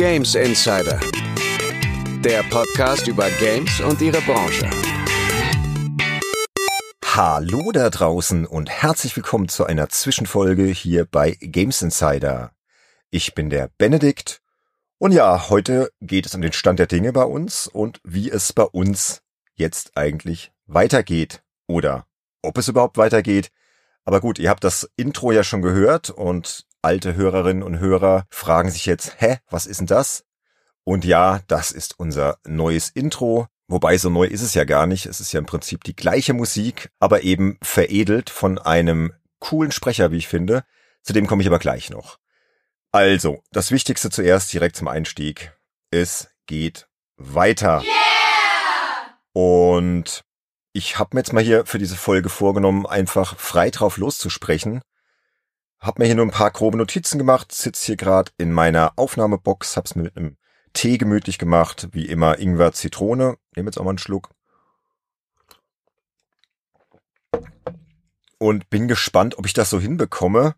Games Insider, der Podcast über Games und ihre Branche. Hallo da draußen und herzlich willkommen zu einer Zwischenfolge hier bei Games Insider. Ich bin der Benedikt und ja, heute geht es um den Stand der Dinge bei uns und wie es bei uns jetzt eigentlich weitergeht oder ob es überhaupt weitergeht. Aber gut, ihr habt das Intro ja schon gehört und alte Hörerinnen und Hörer fragen sich jetzt, hä, was ist denn das? Und ja, das ist unser neues Intro. Wobei so neu ist es ja gar nicht. Es ist ja im Prinzip die gleiche Musik, aber eben veredelt von einem coolen Sprecher, wie ich finde. Zu dem komme ich aber gleich noch. Also, das Wichtigste zuerst direkt zum Einstieg. Es geht weiter. Yeah! Und ich habe mir jetzt mal hier für diese Folge vorgenommen, einfach frei drauf loszusprechen. Hab mir hier nur ein paar grobe Notizen gemacht, sitz hier gerade in meiner Aufnahmebox, hab's mir mit einem Tee gemütlich gemacht, wie immer Ingwer, Zitrone. Nehm jetzt auch mal einen Schluck. Und bin gespannt, ob ich das so hinbekomme.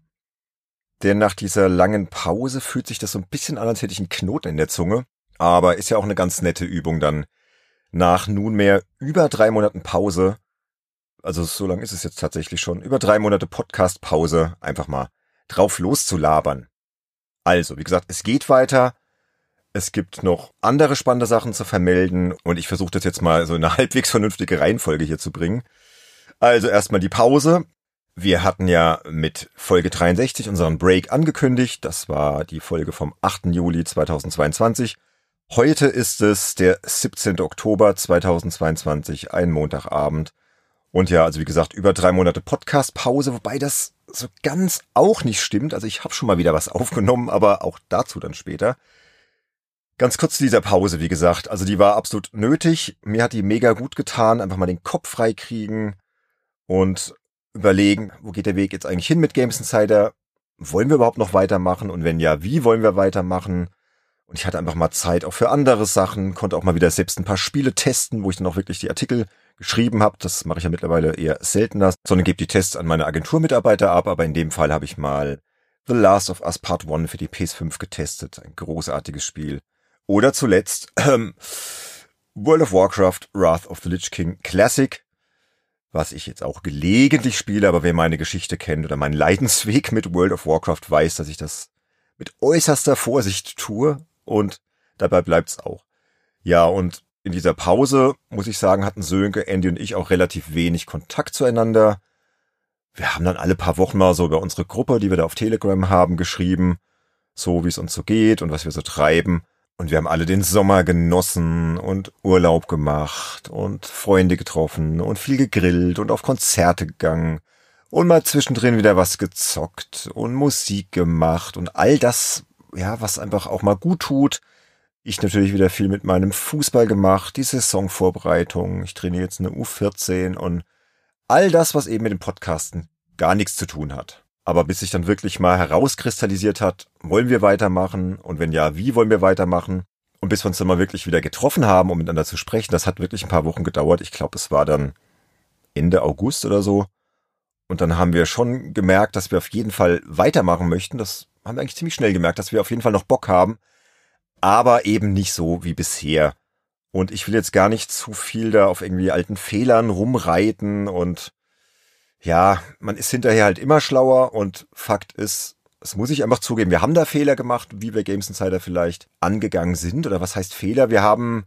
Denn nach dieser langen Pause fühlt sich das so ein bisschen an, als hätte ich einen Knoten in der Zunge. Aber ist ja auch eine ganz nette Übung dann. Nach nunmehr über drei Monaten Pause also so lang ist es jetzt tatsächlich schon, über drei Monate Podcast-Pause einfach mal drauf loszulabern. Also, wie gesagt, es geht weiter. Es gibt noch andere spannende Sachen zu vermelden und ich versuche das jetzt mal so in eine halbwegs vernünftige Reihenfolge hier zu bringen. Also erstmal die Pause. Wir hatten ja mit Folge 63 unseren Break angekündigt. Das war die Folge vom 8. Juli 2022. Heute ist es der 17. Oktober 2022, ein Montagabend. Und ja, also wie gesagt, über drei Monate Podcast-Pause, wobei das so ganz auch nicht stimmt. Also ich habe schon mal wieder was aufgenommen, aber auch dazu dann später. Ganz kurz zu dieser Pause, wie gesagt. Also die war absolut nötig. Mir hat die mega gut getan. Einfach mal den Kopf frei kriegen und überlegen, wo geht der Weg jetzt eigentlich hin mit Games Insider? Wollen wir überhaupt noch weitermachen? Und wenn ja, wie wollen wir weitermachen? Und ich hatte einfach mal Zeit auch für andere Sachen, konnte auch mal wieder selbst ein paar Spiele testen, wo ich dann auch wirklich die Artikel geschrieben habe. Das mache ich ja mittlerweile eher seltener, sondern gebe die Tests an meine Agenturmitarbeiter ab. Aber in dem Fall habe ich mal The Last of Us Part 1 für die PS5 getestet. Ein großartiges Spiel. Oder zuletzt ähm, World of Warcraft Wrath of the Lich King Classic, was ich jetzt auch gelegentlich spiele, aber wer meine Geschichte kennt oder meinen Leidensweg mit World of Warcraft weiß, dass ich das mit äußerster Vorsicht tue und dabei bleibt's auch. Ja, und in dieser Pause, muss ich sagen, hatten Sönke, Andy und ich auch relativ wenig Kontakt zueinander. Wir haben dann alle paar Wochen mal so über unsere Gruppe, die wir da auf Telegram haben, geschrieben, so wie es uns so geht und was wir so treiben. Und wir haben alle den Sommer genossen und Urlaub gemacht und Freunde getroffen und viel gegrillt und auf Konzerte gegangen und mal zwischendrin wieder was gezockt und Musik gemacht und all das, ja, was einfach auch mal gut tut ich natürlich wieder viel mit meinem Fußball gemacht, die Saisonvorbereitung, ich trainiere jetzt eine U14 und all das, was eben mit dem Podcasten gar nichts zu tun hat. Aber bis sich dann wirklich mal herauskristallisiert hat, wollen wir weitermachen und wenn ja, wie wollen wir weitermachen? Und bis wir uns dann mal wirklich wieder getroffen haben, um miteinander zu sprechen, das hat wirklich ein paar Wochen gedauert. Ich glaube, es war dann Ende August oder so. Und dann haben wir schon gemerkt, dass wir auf jeden Fall weitermachen möchten. Das haben wir eigentlich ziemlich schnell gemerkt, dass wir auf jeden Fall noch Bock haben, aber eben nicht so wie bisher. Und ich will jetzt gar nicht zu viel da auf irgendwie alten Fehlern rumreiten und ja, man ist hinterher halt immer schlauer und Fakt ist, das muss ich einfach zugeben, wir haben da Fehler gemacht, wie wir Games Insider vielleicht angegangen sind oder was heißt Fehler? Wir haben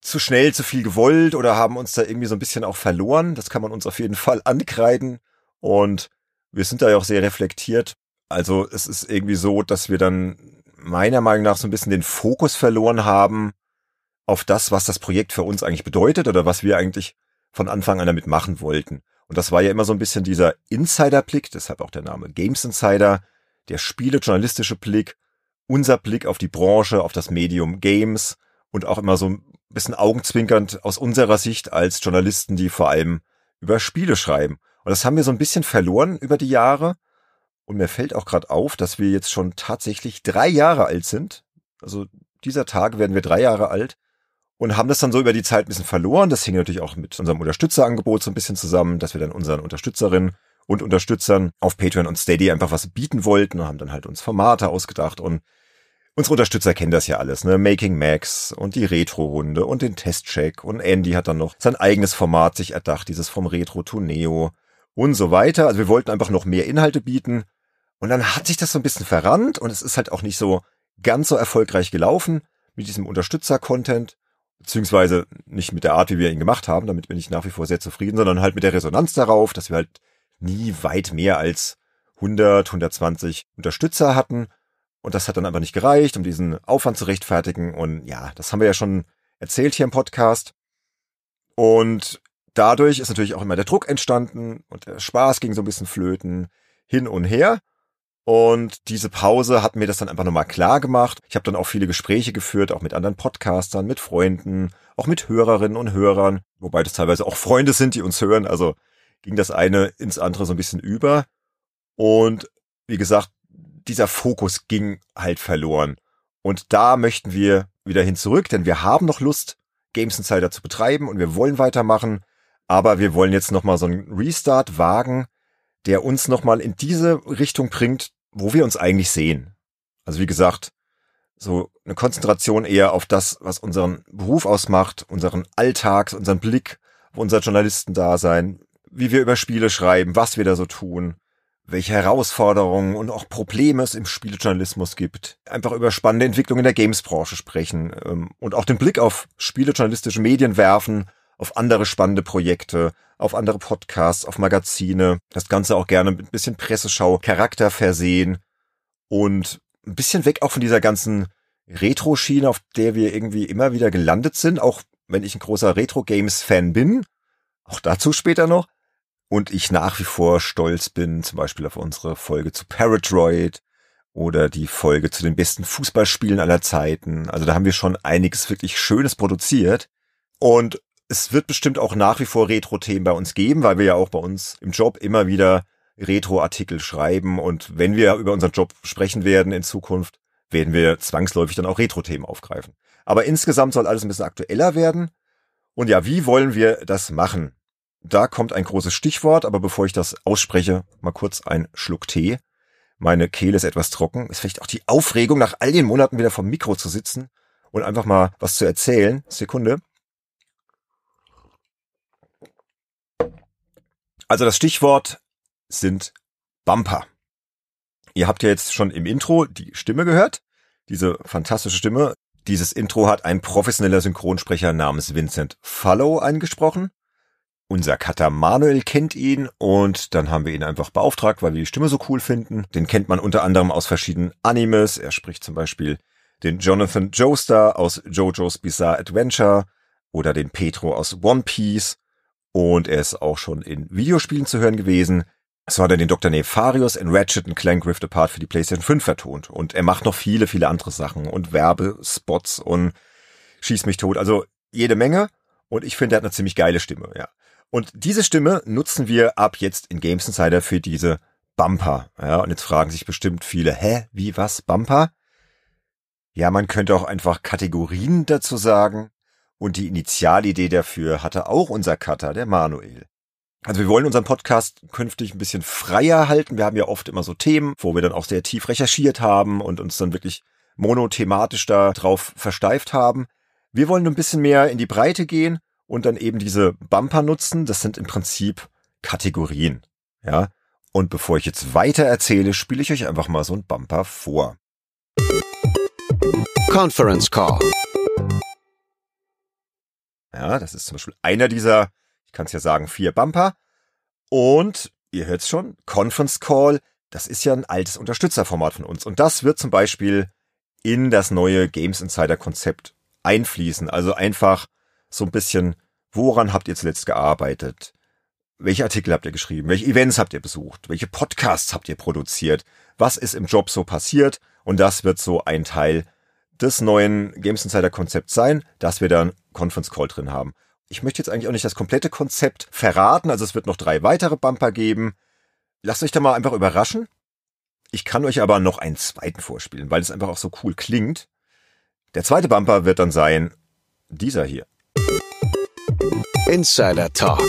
zu schnell zu viel gewollt oder haben uns da irgendwie so ein bisschen auch verloren. Das kann man uns auf jeden Fall ankreiden und wir sind da ja auch sehr reflektiert. Also es ist irgendwie so, dass wir dann meiner Meinung nach so ein bisschen den Fokus verloren haben auf das, was das Projekt für uns eigentlich bedeutet oder was wir eigentlich von Anfang an damit machen wollten. Und das war ja immer so ein bisschen dieser Insider-Blick, deshalb auch der Name Games Insider, der spielejournalistische Blick, unser Blick auf die Branche, auf das Medium Games und auch immer so ein bisschen augenzwinkernd aus unserer Sicht als Journalisten, die vor allem über Spiele schreiben. Und das haben wir so ein bisschen verloren über die Jahre und mir fällt auch gerade auf, dass wir jetzt schon tatsächlich drei Jahre alt sind. Also dieser Tag werden wir drei Jahre alt und haben das dann so über die Zeit ein bisschen verloren. Das hing natürlich auch mit unserem Unterstützerangebot so ein bisschen zusammen, dass wir dann unseren Unterstützerinnen und Unterstützern auf Patreon und Steady einfach was bieten wollten und haben dann halt uns Formate ausgedacht und Unsere Unterstützer kennen das ja alles, ne? Making Max und die Retro-Runde und den Testcheck und Andy hat dann noch sein eigenes Format sich erdacht, dieses vom Retro to Neo und so weiter. Also wir wollten einfach noch mehr Inhalte bieten und dann hat sich das so ein bisschen verrannt und es ist halt auch nicht so ganz so erfolgreich gelaufen mit diesem Unterstützer-Content, beziehungsweise nicht mit der Art, wie wir ihn gemacht haben, damit bin ich nach wie vor sehr zufrieden, sondern halt mit der Resonanz darauf, dass wir halt nie weit mehr als 100, 120 Unterstützer hatten und das hat dann einfach nicht gereicht, um diesen Aufwand zu rechtfertigen. Und ja, das haben wir ja schon erzählt hier im Podcast. Und dadurch ist natürlich auch immer der Druck entstanden und der Spaß ging so ein bisschen flöten hin und her. Und diese Pause hat mir das dann einfach nochmal klar gemacht. Ich habe dann auch viele Gespräche geführt, auch mit anderen Podcastern, mit Freunden, auch mit Hörerinnen und Hörern, wobei das teilweise auch Freunde sind, die uns hören. Also ging das eine ins andere so ein bisschen über. Und wie gesagt, dieser Fokus ging halt verloren. Und da möchten wir wieder hin zurück, denn wir haben noch Lust, Games Insider zu betreiben und wir wollen weitermachen. Aber wir wollen jetzt nochmal so einen Restart wagen, der uns nochmal in diese Richtung bringt, wo wir uns eigentlich sehen. Also wie gesagt, so eine Konzentration eher auf das, was unseren Beruf ausmacht, unseren Alltag, unseren Blick unser Journalistendasein, wie wir über Spiele schreiben, was wir da so tun, welche Herausforderungen und auch Probleme es im Spielejournalismus gibt. Einfach über spannende Entwicklungen in der Gamesbranche sprechen ähm, und auch den Blick auf spielejournalistische Medien werfen, auf andere spannende Projekte, auf andere Podcasts, auf Magazine. Das Ganze auch gerne mit ein bisschen Presseschau, Charakter versehen und ein bisschen weg auch von dieser ganzen Retro-Schiene, auf der wir irgendwie immer wieder gelandet sind, auch wenn ich ein großer Retro-Games-Fan bin. Auch dazu später noch und ich nach wie vor stolz bin, zum Beispiel auf unsere Folge zu Paratroid oder die Folge zu den besten Fußballspielen aller Zeiten. Also da haben wir schon einiges wirklich Schönes produziert. Und es wird bestimmt auch nach wie vor Retro-Themen bei uns geben, weil wir ja auch bei uns im Job immer wieder Retro-Artikel schreiben. Und wenn wir über unseren Job sprechen werden in Zukunft, werden wir zwangsläufig dann auch Retro-Themen aufgreifen. Aber insgesamt soll alles ein bisschen aktueller werden. Und ja, wie wollen wir das machen? Da kommt ein großes Stichwort, aber bevor ich das ausspreche, mal kurz ein Schluck Tee. Meine Kehle ist etwas trocken. Ist vielleicht auch die Aufregung, nach all den Monaten wieder vom Mikro zu sitzen und einfach mal was zu erzählen. Sekunde. Also das Stichwort sind Bumper. Ihr habt ja jetzt schon im Intro die Stimme gehört. Diese fantastische Stimme. Dieses Intro hat ein professioneller Synchronsprecher namens Vincent Fallow eingesprochen. Unser Cutter Manuel kennt ihn und dann haben wir ihn einfach beauftragt, weil wir die Stimme so cool finden. Den kennt man unter anderem aus verschiedenen Animes. Er spricht zum Beispiel den Jonathan Joestar aus JoJo's Bizarre Adventure oder den Petro aus One Piece. Und er ist auch schon in Videospielen zu hören gewesen. So hat er den Dr. Nefarius in Ratchet Clank Rift Apart für die PlayStation 5 vertont. Und er macht noch viele, viele andere Sachen und Werbespots und schießt mich tot. Also jede Menge. Und ich finde, er hat eine ziemlich geile Stimme, ja. Und diese Stimme nutzen wir ab jetzt in Games Insider für diese Bumper. Ja, und jetzt fragen sich bestimmt viele, hä, wie was, Bumper? Ja, man könnte auch einfach Kategorien dazu sagen. Und die Initialidee dafür hatte auch unser Cutter, der Manuel. Also wir wollen unseren Podcast künftig ein bisschen freier halten. Wir haben ja oft immer so Themen, wo wir dann auch sehr tief recherchiert haben und uns dann wirklich monothematisch da drauf versteift haben. Wir wollen ein bisschen mehr in die Breite gehen und dann eben diese Bumper nutzen. Das sind im Prinzip Kategorien. Ja. Und bevor ich jetzt weiter erzähle, spiele ich euch einfach mal so ein Bumper vor. Conference Call. Ja, das ist zum Beispiel einer dieser, ich kann es ja sagen, vier Bumper. Und ihr hört's schon, Conference Call, das ist ja ein altes Unterstützerformat von uns. Und das wird zum Beispiel in das neue Games Insider Konzept einfließen. Also einfach so ein bisschen, woran habt ihr zuletzt gearbeitet? Welche Artikel habt ihr geschrieben? Welche Events habt ihr besucht? Welche Podcasts habt ihr produziert? Was ist im Job so passiert? Und das wird so ein Teil des neuen Games Insider Konzepts sein, dass wir dann Conference Call drin haben. Ich möchte jetzt eigentlich auch nicht das komplette Konzept verraten, also es wird noch drei weitere Bumper geben. Lasst euch da mal einfach überraschen. Ich kann euch aber noch einen zweiten vorspielen, weil es einfach auch so cool klingt. Der zweite Bumper wird dann sein dieser hier. Insider Talk.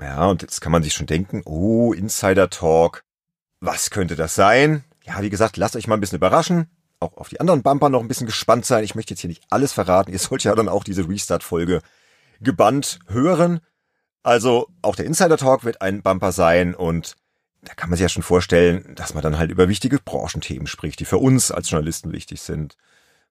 Ja, und jetzt kann man sich schon denken, oh, Insider Talk. Was könnte das sein? Ja, wie gesagt, lasst euch mal ein bisschen überraschen. Auch auf die anderen Bumper noch ein bisschen gespannt sein. Ich möchte jetzt hier nicht alles verraten. Ihr sollt ja dann auch diese Restart-Folge gebannt hören. Also auch der Insider Talk wird ein Bumper sein und da kann man sich ja schon vorstellen, dass man dann halt über wichtige Branchenthemen spricht, die für uns als Journalisten wichtig sind.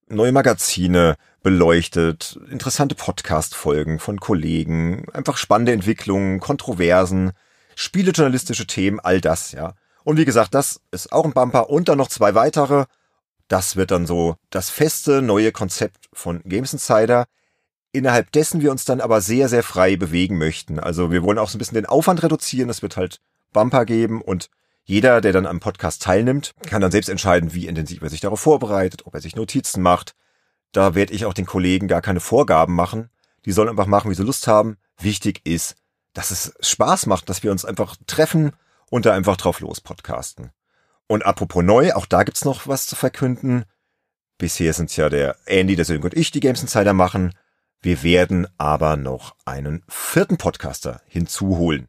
Neue Magazine beleuchtet, interessante Podcast-Folgen von Kollegen, einfach spannende Entwicklungen, Kontroversen, spielejournalistische Themen, all das, ja. Und wie gesagt, das ist auch ein Bumper und dann noch zwei weitere. Das wird dann so das feste neue Konzept von Games Insider, innerhalb dessen wir uns dann aber sehr, sehr frei bewegen möchten. Also wir wollen auch so ein bisschen den Aufwand reduzieren. Es wird halt Bumper geben und jeder, der dann am Podcast teilnimmt, kann dann selbst entscheiden, wie intensiv er sich darauf vorbereitet, ob er sich Notizen macht. Da werde ich auch den Kollegen gar keine Vorgaben machen. Die sollen einfach machen, wie sie Lust haben. Wichtig ist, dass es Spaß macht, dass wir uns einfach treffen und da einfach drauf los podcasten. Und apropos neu, auch da gibt's noch was zu verkünden. Bisher sind's ja der Andy, der Sönke und ich, die Games Insider machen. Wir werden aber noch einen vierten Podcaster hinzuholen.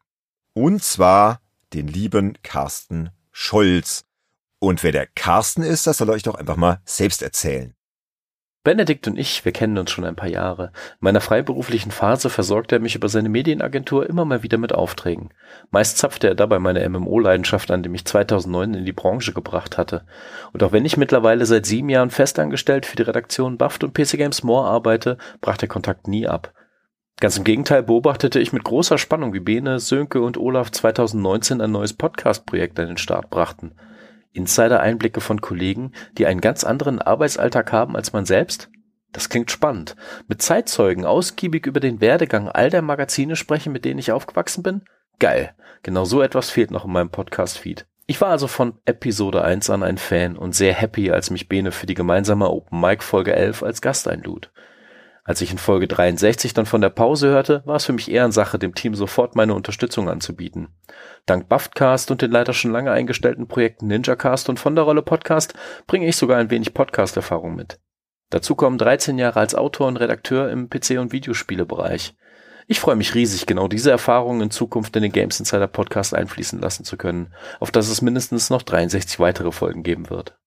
Und zwar den lieben Carsten Scholz. Und wer der Carsten ist, das soll euch doch einfach mal selbst erzählen. Benedikt und ich, wir kennen uns schon ein paar Jahre. In meiner freiberuflichen Phase versorgt er mich über seine Medienagentur immer mal wieder mit Aufträgen. Meist zapfte er dabei meine MMO-Leidenschaft an, die mich 2009 in die Branche gebracht hatte. Und auch wenn ich mittlerweile seit sieben Jahren festangestellt für die Redaktion Buffed und PC Games More arbeite, brach der Kontakt nie ab. Ganz im Gegenteil beobachtete ich mit großer Spannung, wie Bene, Sönke und Olaf 2019 ein neues Podcast-Projekt an den Start brachten – Insider-Einblicke von Kollegen, die einen ganz anderen Arbeitsalltag haben als man selbst? Das klingt spannend. Mit Zeitzeugen ausgiebig über den Werdegang all der Magazine sprechen, mit denen ich aufgewachsen bin? Geil. Genau so etwas fehlt noch in meinem Podcast-Feed. Ich war also von Episode 1 an ein Fan und sehr happy, als mich Bene für die gemeinsame Open Mic Folge 11 als Gast einlud. Als ich in Folge 63 dann von der Pause hörte, war es für mich eher an Sache, dem Team sofort meine Unterstützung anzubieten. Dank Buffcast und den leider schon lange eingestellten Projekten NinjaCast und von der Rolle Podcast bringe ich sogar ein wenig Podcast-Erfahrung mit. Dazu kommen 13 Jahre als Autor und Redakteur im PC- und Videospielebereich. Ich freue mich riesig, genau diese Erfahrungen in Zukunft in den Games Insider Podcast einfließen lassen zu können, auf das es mindestens noch 63 weitere Folgen geben wird.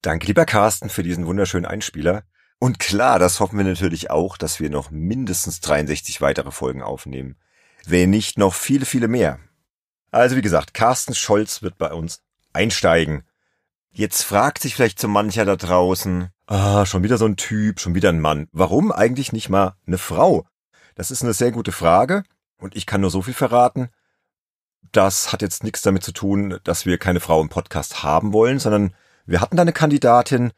Danke, lieber Carsten, für diesen wunderschönen Einspieler. Und klar, das hoffen wir natürlich auch, dass wir noch mindestens 63 weitere Folgen aufnehmen. Wenn nicht noch viele, viele mehr. Also wie gesagt, Carsten Scholz wird bei uns einsteigen. Jetzt fragt sich vielleicht so mancher da draußen, ah, schon wieder so ein Typ, schon wieder ein Mann. Warum eigentlich nicht mal eine Frau? Das ist eine sehr gute Frage und ich kann nur so viel verraten. Das hat jetzt nichts damit zu tun, dass wir keine Frau im Podcast haben wollen, sondern wir hatten da eine Kandidatin,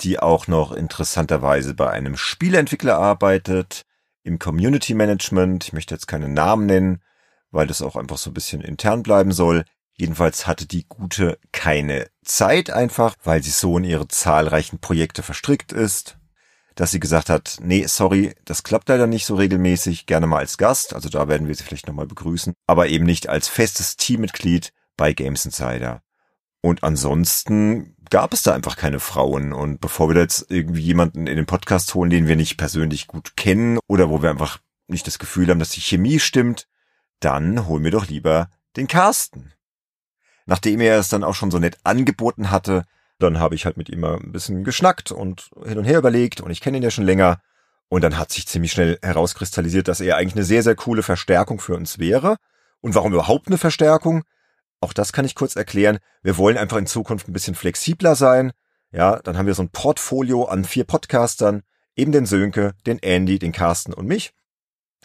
die auch noch interessanterweise bei einem Spieleentwickler arbeitet, im Community Management. Ich möchte jetzt keine Namen nennen, weil das auch einfach so ein bisschen intern bleiben soll. Jedenfalls hatte die Gute keine Zeit einfach, weil sie so in ihre zahlreichen Projekte verstrickt ist, dass sie gesagt hat, nee, sorry, das klappt leider nicht so regelmäßig, gerne mal als Gast, also da werden wir sie vielleicht nochmal begrüßen, aber eben nicht als festes Teammitglied bei Games Insider. Und ansonsten gab es da einfach keine Frauen. Und bevor wir da jetzt irgendwie jemanden in den Podcast holen, den wir nicht persönlich gut kennen oder wo wir einfach nicht das Gefühl haben, dass die Chemie stimmt, dann holen wir doch lieber den Carsten. Nachdem er es dann auch schon so nett angeboten hatte, dann habe ich halt mit ihm mal ein bisschen geschnackt und hin und her überlegt und ich kenne ihn ja schon länger. Und dann hat sich ziemlich schnell herauskristallisiert, dass er eigentlich eine sehr, sehr coole Verstärkung für uns wäre. Und warum überhaupt eine Verstärkung? Auch das kann ich kurz erklären. Wir wollen einfach in Zukunft ein bisschen flexibler sein. Ja, dann haben wir so ein Portfolio an vier Podcastern, eben den Sönke, den Andy, den Carsten und mich.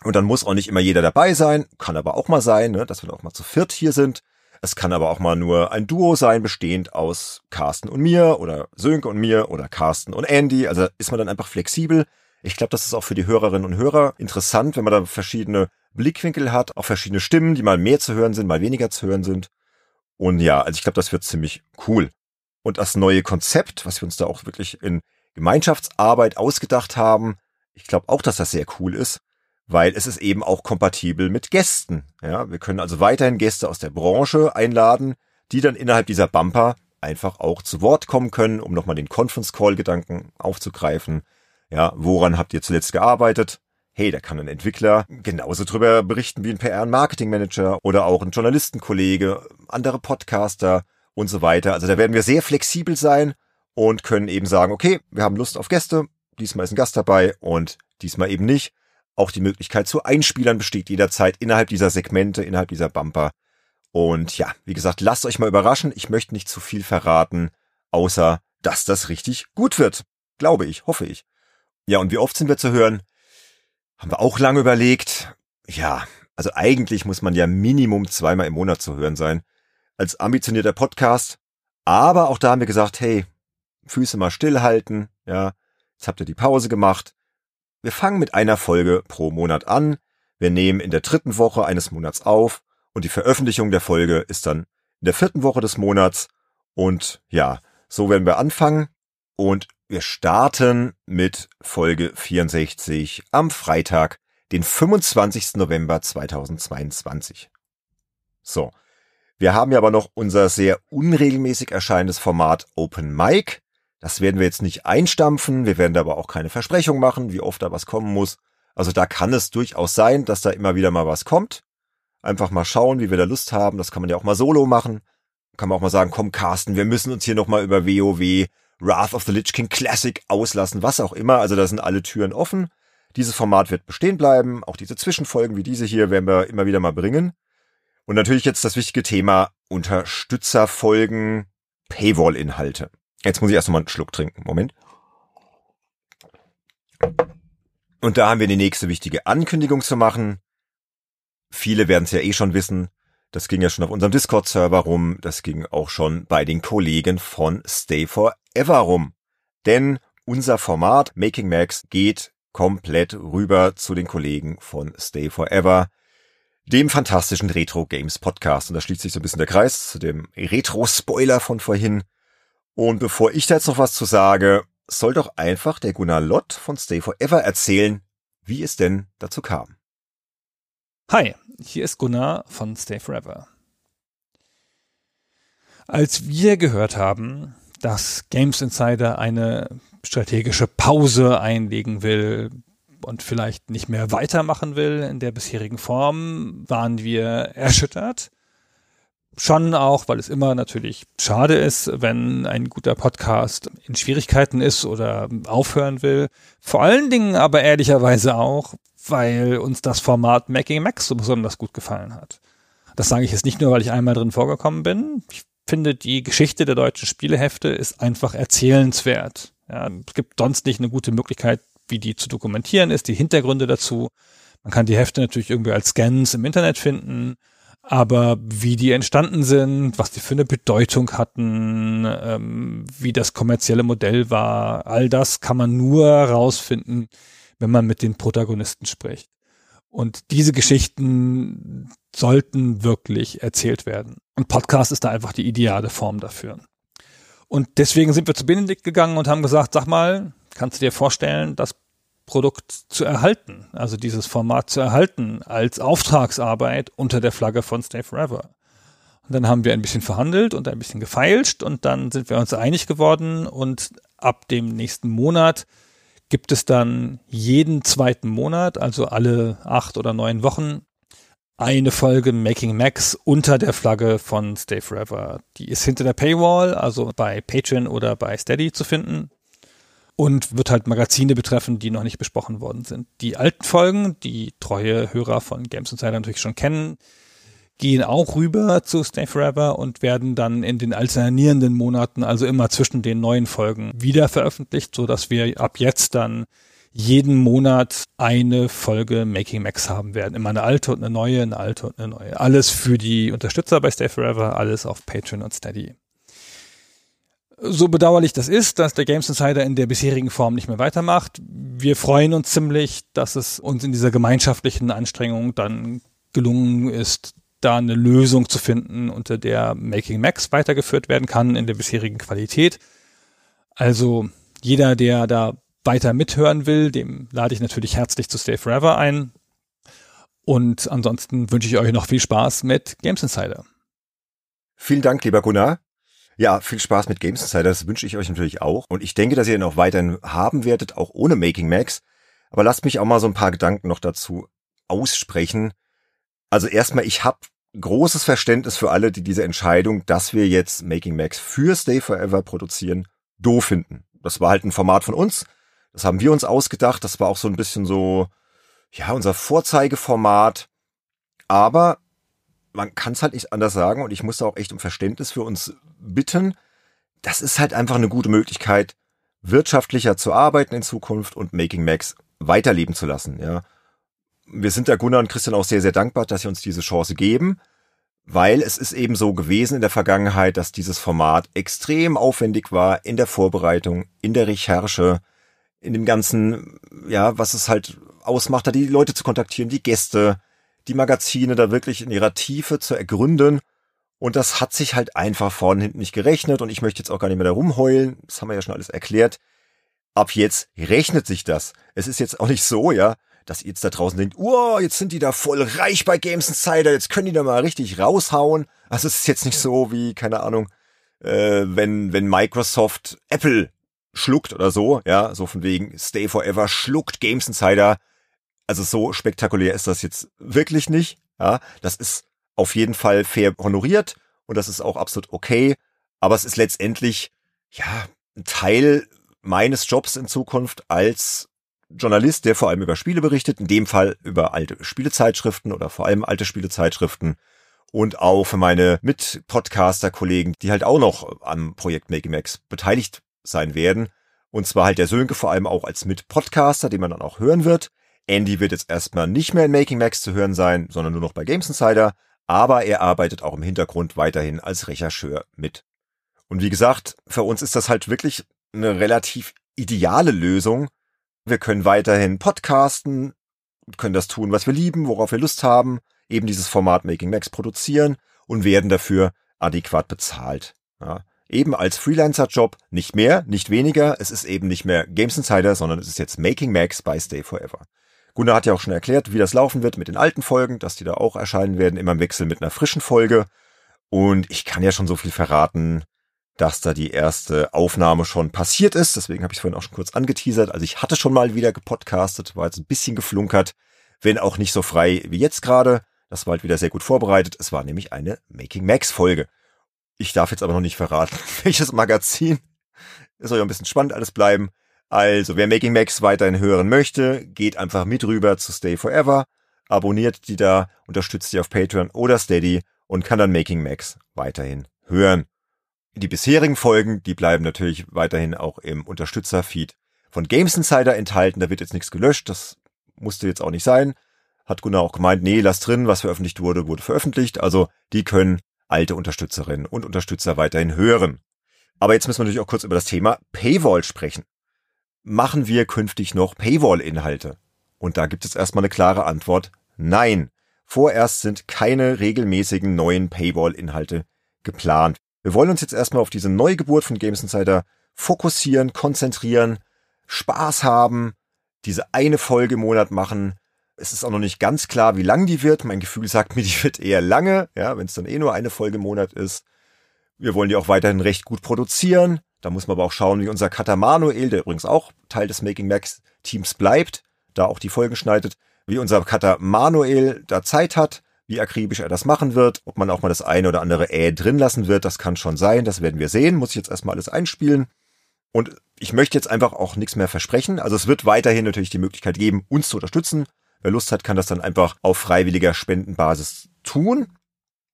Und dann muss auch nicht immer jeder dabei sein, kann aber auch mal sein, ne, dass wir auch mal zu viert hier sind. Es kann aber auch mal nur ein Duo sein, bestehend aus Carsten und mir oder Sönke und mir oder Carsten und Andy. Also ist man dann einfach flexibel. Ich glaube, das ist auch für die Hörerinnen und Hörer interessant, wenn man da verschiedene Blickwinkel hat, auch verschiedene Stimmen, die mal mehr zu hören sind, mal weniger zu hören sind. Und ja, also ich glaube, das wird ziemlich cool. Und das neue Konzept, was wir uns da auch wirklich in Gemeinschaftsarbeit ausgedacht haben, ich glaube auch, dass das sehr cool ist, weil es ist eben auch kompatibel mit Gästen. Ja, wir können also weiterhin Gäste aus der Branche einladen, die dann innerhalb dieser Bumper einfach auch zu Wort kommen können, um nochmal den Conference Call Gedanken aufzugreifen. Ja, woran habt ihr zuletzt gearbeitet? Hey, da kann ein Entwickler genauso drüber berichten wie ein PR- und Marketingmanager oder auch ein Journalistenkollege, andere Podcaster und so weiter. Also da werden wir sehr flexibel sein und können eben sagen, okay, wir haben Lust auf Gäste, diesmal ist ein Gast dabei und diesmal eben nicht. Auch die Möglichkeit zu Einspielern besteht jederzeit innerhalb dieser Segmente, innerhalb dieser Bumper. Und ja, wie gesagt, lasst euch mal überraschen. Ich möchte nicht zu viel verraten, außer dass das richtig gut wird. Glaube ich, hoffe ich. Ja, und wie oft sind wir zu hören? Haben wir auch lange überlegt. Ja, also eigentlich muss man ja Minimum zweimal im Monat zu hören sein. Als ambitionierter Podcast. Aber auch da haben wir gesagt, hey, Füße mal stillhalten. Ja, jetzt habt ihr die Pause gemacht. Wir fangen mit einer Folge pro Monat an. Wir nehmen in der dritten Woche eines Monats auf und die Veröffentlichung der Folge ist dann in der vierten Woche des Monats. Und ja, so werden wir anfangen. Und wir starten mit Folge 64 am Freitag, den 25. November 2022. So. Wir haben ja aber noch unser sehr unregelmäßig erscheinendes Format Open Mic. Das werden wir jetzt nicht einstampfen, wir werden da aber auch keine Versprechung machen, wie oft da was kommen muss. Also da kann es durchaus sein, dass da immer wieder mal was kommt. Einfach mal schauen, wie wir da Lust haben. Das kann man ja auch mal solo machen. Kann man auch mal sagen, komm Carsten, wir müssen uns hier nochmal über WoW, Wrath of the Lich King Classic auslassen, was auch immer. Also da sind alle Türen offen. Dieses Format wird bestehen bleiben. Auch diese Zwischenfolgen wie diese hier werden wir immer wieder mal bringen. Und natürlich jetzt das wichtige Thema Unterstützerfolgen, Paywall-Inhalte. Jetzt muss ich erst mal einen Schluck trinken. Moment. Und da haben wir die nächste wichtige Ankündigung zu machen. Viele werden es ja eh schon wissen. Das ging ja schon auf unserem Discord-Server rum. Das ging auch schon bei den Kollegen von Stay Forever rum. Denn unser Format Making Max geht komplett rüber zu den Kollegen von Stay Forever, dem fantastischen Retro Games Podcast. Und da schließt sich so ein bisschen der Kreis zu dem Retro-Spoiler von vorhin. Und bevor ich da jetzt noch was zu sage, soll doch einfach der Gunnar Lott von Stay Forever erzählen, wie es denn dazu kam. Hi, hier ist Gunnar von Stay Forever. Als wir gehört haben, dass Games Insider eine strategische Pause einlegen will und vielleicht nicht mehr weitermachen will in der bisherigen Form, waren wir erschüttert schon auch, weil es immer natürlich schade ist, wenn ein guter Podcast in Schwierigkeiten ist oder aufhören will. Vor allen Dingen aber ehrlicherweise auch, weil uns das Format Making Max so besonders gut gefallen hat. Das sage ich jetzt nicht nur, weil ich einmal drin vorgekommen bin. Ich finde, die Geschichte der deutschen Spielehefte ist einfach erzählenswert. Ja, es gibt sonst nicht eine gute Möglichkeit, wie die zu dokumentieren ist, die Hintergründe dazu. Man kann die Hefte natürlich irgendwie als Scans im Internet finden aber wie die entstanden sind, was die für eine Bedeutung hatten, ähm, wie das kommerzielle Modell war, all das kann man nur herausfinden, wenn man mit den Protagonisten spricht. Und diese Geschichten sollten wirklich erzählt werden. Und Podcast ist da einfach die ideale Form dafür. Und deswegen sind wir zu Benedikt gegangen und haben gesagt, sag mal, kannst du dir vorstellen, das Produkt zu erhalten, also dieses Format zu erhalten als Auftragsarbeit unter der Flagge von Stay Forever. Und dann haben wir ein bisschen verhandelt und ein bisschen gefeilscht und dann sind wir uns einig geworden und ab dem nächsten Monat gibt es dann jeden zweiten Monat, also alle acht oder neun Wochen, eine Folge Making Max unter der Flagge von Stay Forever. Die ist hinter der Paywall, also bei Patreon oder bei Steady zu finden und wird halt Magazine betreffen, die noch nicht besprochen worden sind. Die alten Folgen, die treue Hörer von Games Insider natürlich schon kennen, gehen auch rüber zu Stay Forever und werden dann in den alternierenden Monaten, also immer zwischen den neuen Folgen, wieder veröffentlicht, so dass wir ab jetzt dann jeden Monat eine Folge Making Max haben werden. Immer eine alte und eine neue, eine alte und eine neue. Alles für die Unterstützer bei Stay Forever, alles auf Patreon und Steady. So bedauerlich das ist, dass der Games Insider in der bisherigen Form nicht mehr weitermacht. Wir freuen uns ziemlich, dass es uns in dieser gemeinschaftlichen Anstrengung dann gelungen ist, da eine Lösung zu finden, unter der Making Max weitergeführt werden kann in der bisherigen Qualität. Also jeder, der da weiter mithören will, dem lade ich natürlich herzlich zu Stay Forever ein. Und ansonsten wünsche ich euch noch viel Spaß mit Games Insider. Vielen Dank, lieber Gunnar. Ja, viel Spaß mit Games Insider, das wünsche ich euch natürlich auch. Und ich denke, dass ihr ihn auch weiterhin haben werdet, auch ohne Making Max. Aber lasst mich auch mal so ein paar Gedanken noch dazu aussprechen. Also erstmal, ich habe großes Verständnis für alle, die diese Entscheidung, dass wir jetzt Making Max für Stay Forever produzieren, doof finden. Das war halt ein Format von uns. Das haben wir uns ausgedacht. Das war auch so ein bisschen so, ja, unser Vorzeigeformat. Aber man kann es halt nicht anders sagen und ich muss da auch echt um Verständnis für uns bitten. Das ist halt einfach eine gute Möglichkeit, wirtschaftlicher zu arbeiten in Zukunft und Making Max weiterleben zu lassen, ja. Wir sind der Gunnar und Christian auch sehr, sehr dankbar, dass sie uns diese Chance geben, weil es ist eben so gewesen in der Vergangenheit, dass dieses Format extrem aufwendig war in der Vorbereitung, in der Recherche, in dem ganzen, ja, was es halt ausmacht, da die Leute zu kontaktieren, die Gäste, die Magazine da wirklich in ihrer Tiefe zu ergründen. Und das hat sich halt einfach vorne hinten nicht gerechnet. Und ich möchte jetzt auch gar nicht mehr da rumheulen. Das haben wir ja schon alles erklärt. Ab jetzt rechnet sich das. Es ist jetzt auch nicht so, ja, dass ihr jetzt da draußen denkt, oh, jetzt sind die da voll reich bei Games Insider, jetzt können die da mal richtig raushauen. Also es ist jetzt nicht so wie, keine Ahnung, äh, wenn, wenn Microsoft Apple schluckt oder so, ja, so von wegen Stay Forever schluckt Games Insider. Also so spektakulär ist das jetzt wirklich nicht. Ja, das ist auf jeden Fall fair honoriert und das ist auch absolut okay. Aber es ist letztendlich, ja, ein Teil meines Jobs in Zukunft als Journalist, der vor allem über Spiele berichtet, in dem Fall über alte Spielezeitschriften oder vor allem alte Spielezeitschriften und auch für meine Mit-Podcaster-Kollegen, die halt auch noch am Projekt Making Max beteiligt sein werden. Und zwar halt der Sönke vor allem auch als Mit-Podcaster, den man dann auch hören wird. Andy wird jetzt erstmal nicht mehr in Making Max zu hören sein, sondern nur noch bei Games Insider, aber er arbeitet auch im Hintergrund weiterhin als Rechercheur mit. Und wie gesagt, für uns ist das halt wirklich eine relativ ideale Lösung. Wir können weiterhin podcasten, können das tun, was wir lieben, worauf wir Lust haben, eben dieses Format Making Max produzieren und werden dafür adäquat bezahlt. Ja, eben als Freelancer-Job, nicht mehr, nicht weniger. Es ist eben nicht mehr Games Insider, sondern es ist jetzt Making Max by Stay Forever. Gunnar hat ja auch schon erklärt, wie das laufen wird mit den alten Folgen, dass die da auch erscheinen werden, immer im Wechsel mit einer frischen Folge. Und ich kann ja schon so viel verraten, dass da die erste Aufnahme schon passiert ist. Deswegen habe ich es vorhin auch schon kurz angeteasert. Also ich hatte schon mal wieder gepodcastet, war jetzt ein bisschen geflunkert, wenn auch nicht so frei wie jetzt gerade. Das war halt wieder sehr gut vorbereitet. Es war nämlich eine Making Max Folge. Ich darf jetzt aber noch nicht verraten, welches Magazin. Es soll ja ein bisschen spannend alles bleiben. Also, wer Making Max weiterhin hören möchte, geht einfach mit rüber zu Stay Forever, abonniert die da, unterstützt die auf Patreon oder Steady und kann dann Making Max weiterhin hören. Die bisherigen Folgen, die bleiben natürlich weiterhin auch im Unterstützerfeed von Games Insider enthalten. Da wird jetzt nichts gelöscht. Das musste jetzt auch nicht sein. Hat Gunnar auch gemeint, nee, lass drin, was veröffentlicht wurde, wurde veröffentlicht. Also, die können alte Unterstützerinnen und Unterstützer weiterhin hören. Aber jetzt müssen wir natürlich auch kurz über das Thema Paywall sprechen. Machen wir künftig noch Paywall-Inhalte? Und da gibt es erstmal eine klare Antwort. Nein. Vorerst sind keine regelmäßigen neuen Paywall-Inhalte geplant. Wir wollen uns jetzt erstmal auf diese Neugeburt von Games Insider fokussieren, konzentrieren, Spaß haben, diese eine Folge im Monat machen, es ist auch noch nicht ganz klar, wie lang die wird. Mein Gefühl sagt mir, die wird eher lange, ja, wenn es dann eh nur eine Folge im Monat ist. Wir wollen die auch weiterhin recht gut produzieren. Da muss man aber auch schauen, wie unser Cutter Manuel, der übrigens auch Teil des Making Max Teams bleibt, da auch die Folgen schneidet, wie unser Cutter Manuel da Zeit hat, wie akribisch er das machen wird, ob man auch mal das eine oder andere Ä drin lassen wird, das kann schon sein, das werden wir sehen, muss ich jetzt erstmal alles einspielen. Und ich möchte jetzt einfach auch nichts mehr versprechen. Also es wird weiterhin natürlich die Möglichkeit geben, uns zu unterstützen. Wer Lust hat, kann das dann einfach auf freiwilliger Spendenbasis tun.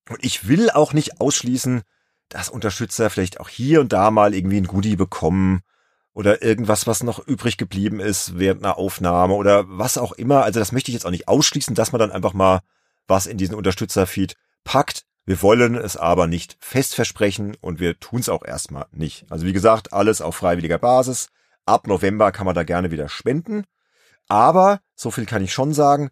Und ich will auch nicht ausschließen, dass Unterstützer vielleicht auch hier und da mal irgendwie ein Goodie bekommen oder irgendwas, was noch übrig geblieben ist während einer Aufnahme oder was auch immer. Also das möchte ich jetzt auch nicht ausschließen, dass man dann einfach mal was in diesen Unterstützerfeed packt. Wir wollen es aber nicht fest versprechen und wir tun es auch erstmal nicht. Also wie gesagt, alles auf freiwilliger Basis. Ab November kann man da gerne wieder spenden. Aber, so viel kann ich schon sagen,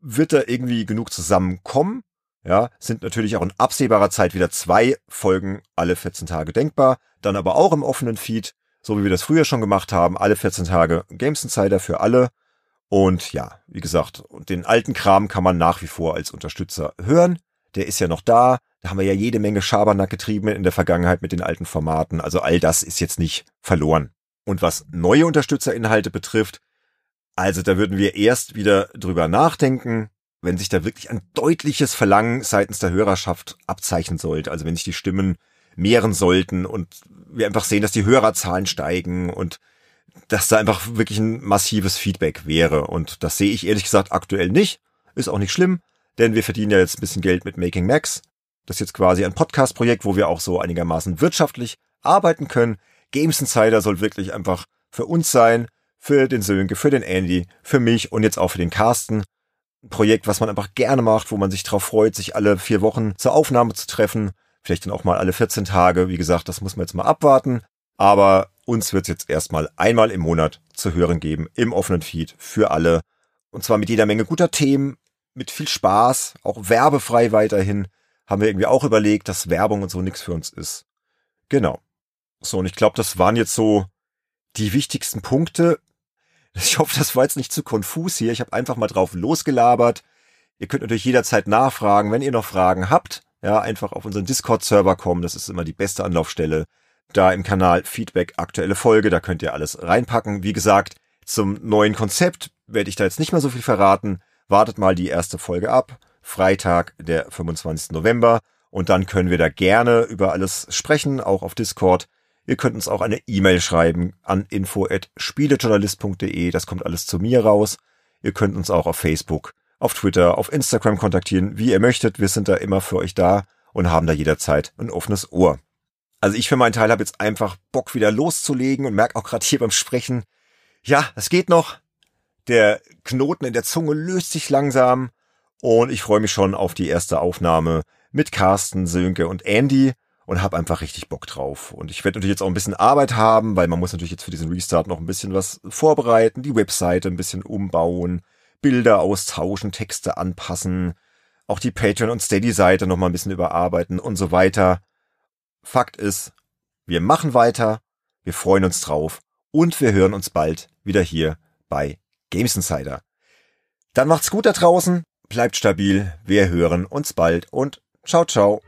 wird da irgendwie genug zusammenkommen. Ja, sind natürlich auch in absehbarer Zeit wieder zwei Folgen alle 14 Tage denkbar. Dann aber auch im offenen Feed, so wie wir das früher schon gemacht haben, alle 14 Tage Games Insider für alle. Und ja, wie gesagt, den alten Kram kann man nach wie vor als Unterstützer hören. Der ist ja noch da. Da haben wir ja jede Menge Schabernack getrieben in der Vergangenheit mit den alten Formaten. Also all das ist jetzt nicht verloren. Und was neue Unterstützerinhalte betrifft, also da würden wir erst wieder drüber nachdenken, wenn sich da wirklich ein deutliches Verlangen seitens der Hörerschaft abzeichnen sollte. Also wenn sich die Stimmen mehren sollten und wir einfach sehen, dass die Hörerzahlen steigen und dass da einfach wirklich ein massives Feedback wäre. Und das sehe ich ehrlich gesagt aktuell nicht. Ist auch nicht schlimm, denn wir verdienen ja jetzt ein bisschen Geld mit Making Max. Das ist jetzt quasi ein Podcast-Projekt, wo wir auch so einigermaßen wirtschaftlich arbeiten können. Games Insider soll wirklich einfach für uns sein, für den Sönke, für den Andy, für mich und jetzt auch für den Carsten. Ein Projekt, was man einfach gerne macht, wo man sich darauf freut, sich alle vier Wochen zur Aufnahme zu treffen. Vielleicht dann auch mal alle 14 Tage. Wie gesagt, das muss man jetzt mal abwarten. Aber uns wird es jetzt erstmal einmal im Monat zu hören geben im offenen Feed für alle. Und zwar mit jeder Menge guter Themen, mit viel Spaß, auch werbefrei weiterhin. Haben wir irgendwie auch überlegt, dass Werbung und so nichts für uns ist. Genau. So, und ich glaube, das waren jetzt so die wichtigsten Punkte. Ich hoffe, das war jetzt nicht zu konfus hier. Ich habe einfach mal drauf losgelabert. Ihr könnt natürlich jederzeit nachfragen, wenn ihr noch Fragen habt. Ja, einfach auf unseren Discord-Server kommen. Das ist immer die beste Anlaufstelle. Da im Kanal Feedback aktuelle Folge, da könnt ihr alles reinpacken. Wie gesagt, zum neuen Konzept werde ich da jetzt nicht mehr so viel verraten. Wartet mal die erste Folge ab. Freitag, der 25. November. Und dann können wir da gerne über alles sprechen, auch auf Discord. Ihr könnt uns auch eine E-Mail schreiben an info@spielejournalist.de. Das kommt alles zu mir raus. Ihr könnt uns auch auf Facebook, auf Twitter, auf Instagram kontaktieren, wie ihr möchtet. Wir sind da immer für euch da und haben da jederzeit ein offenes Ohr. Also ich für meinen Teil habe jetzt einfach Bock wieder loszulegen und merke auch gerade hier beim Sprechen, ja, es geht noch. Der Knoten in der Zunge löst sich langsam und ich freue mich schon auf die erste Aufnahme mit Carsten, Sönke und Andy und habe einfach richtig Bock drauf. Und ich werde natürlich jetzt auch ein bisschen Arbeit haben, weil man muss natürlich jetzt für diesen Restart noch ein bisschen was vorbereiten, die Webseite ein bisschen umbauen, Bilder austauschen, Texte anpassen, auch die Patreon- und Steady-Seite noch mal ein bisschen überarbeiten und so weiter. Fakt ist, wir machen weiter, wir freuen uns drauf und wir hören uns bald wieder hier bei Games Insider. Dann macht's gut da draußen, bleibt stabil, wir hören uns bald und ciao ciao.